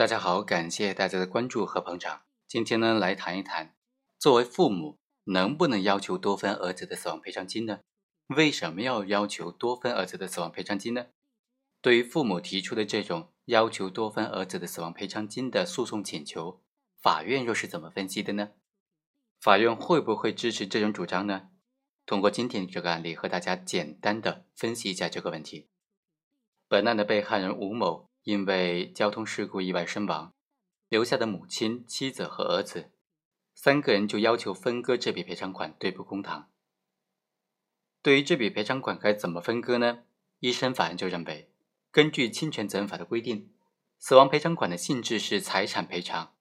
大家好，感谢大家的关注和捧场。今天呢，来谈一谈，作为父母能不能要求多分儿子的死亡赔偿金呢？为什么要要求多分儿子的死亡赔偿金呢？对于父母提出的这种要求多分儿子的死亡赔偿金的诉讼请求，法院又是怎么分析的呢？法院会不会支持这种主张呢？通过今天这个案例，和大家简单的分析一下这个问题。本案的被害人吴某。因为交通事故意外身亡，留下的母亲、妻子和儿子三个人就要求分割这笔赔偿款，对簿公堂。对于这笔赔偿款该怎么分割呢？一审法院就认为，根据侵权责任法的规定，死亡赔偿款的性质是财产赔偿，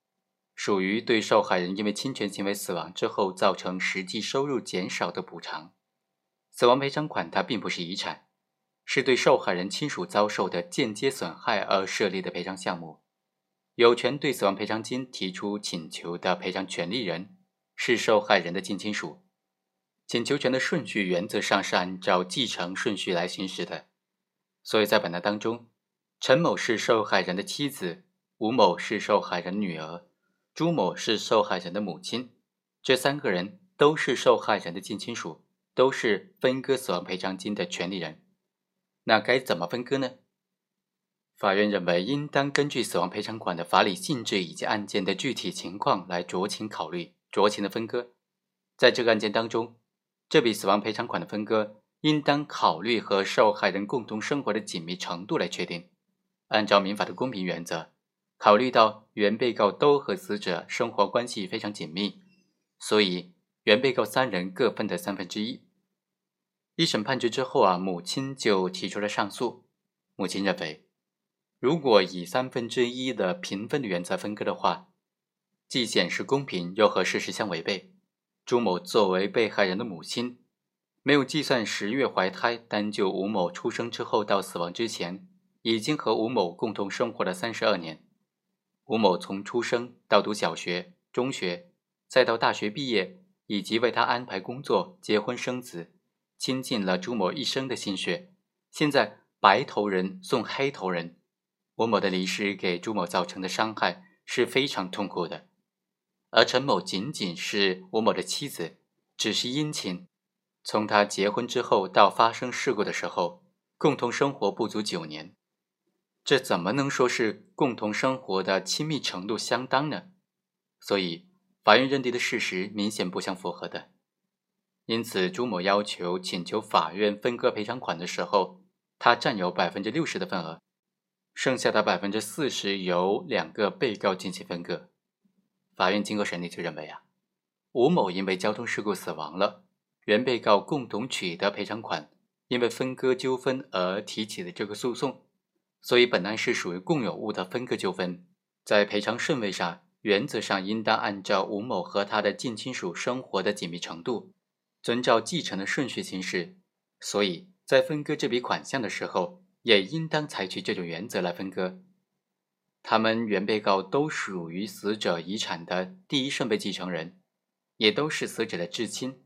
属于对受害人因为侵权行为死亡之后造成实际收入减少的补偿。死亡赔偿款它并不是遗产。是对受害人亲属遭受的间接损害而设立的赔偿项目，有权对死亡赔偿金提出请求的赔偿权利人是受害人的近亲属。请求权的顺序原则上是按照继承顺序来行使的，所以在本案当中，陈某是受害人的妻子，吴某是受害人女儿，朱某是受害人的母亲，这三个人都是受害人的近亲属，都是分割死亡赔偿金的权利人。那该怎么分割呢？法院认为，应当根据死亡赔偿款的法理性质以及案件的具体情况来酌情考虑、酌情的分割。在这个案件当中，这笔死亡赔偿款的分割应当考虑和受害人共同生活的紧密程度来确定。按照民法的公平原则，考虑到原被告都和死者生活关系非常紧密，所以原被告三人各分得三分之一。一审判决之后啊，母亲就提出了上诉。母亲认为，如果以三分之一的平分的原则分割的话，既显示公平，又和事实相违背。朱某作为被害人的母亲，没有计算十月怀胎，单就吴某出生之后到死亡之前，已经和吴某共同生活了三十二年。吴某从出生到读小学、中学，再到大学毕业，以及为他安排工作、结婚生子。倾尽了朱某一生的心血，现在白头人送黑头人，吴某的离世给朱某造成的伤害是非常痛苦的。而陈某仅仅是吴某的妻子，只是姻亲，从他结婚之后到发生事故的时候，共同生活不足九年，这怎么能说是共同生活的亲密程度相当呢？所以，法院认定的事实明显不相符合的。因此，朱某要求请求法院分割赔偿款的时候，他占有百分之六十的份额，剩下的百分之四十由两个被告进行分割。法院经过审理就认为啊，吴某因为交通事故死亡了，原被告共同取得赔偿款，因为分割纠纷而提起的这个诉讼，所以本案是属于共有物的分割纠纷，在赔偿顺位上，原则上应当按照吴某和他的近亲属生活的紧密程度。遵照继承的顺序行事，所以在分割这笔款项的时候，也应当采取这种原则来分割。他们原被告都属于死者遗产的第一顺位继承人，也都是死者的至亲。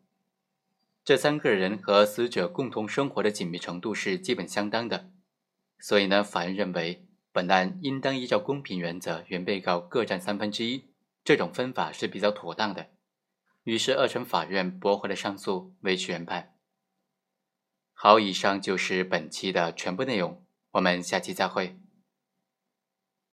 这三个人和死者共同生活的紧密程度是基本相当的，所以呢，法院认为本案应当依照公平原则，原被告各占三分之一，这种分法是比较妥当的。于是，二审法院驳回了上诉，维持原判。好，以上就是本期的全部内容，我们下期再会。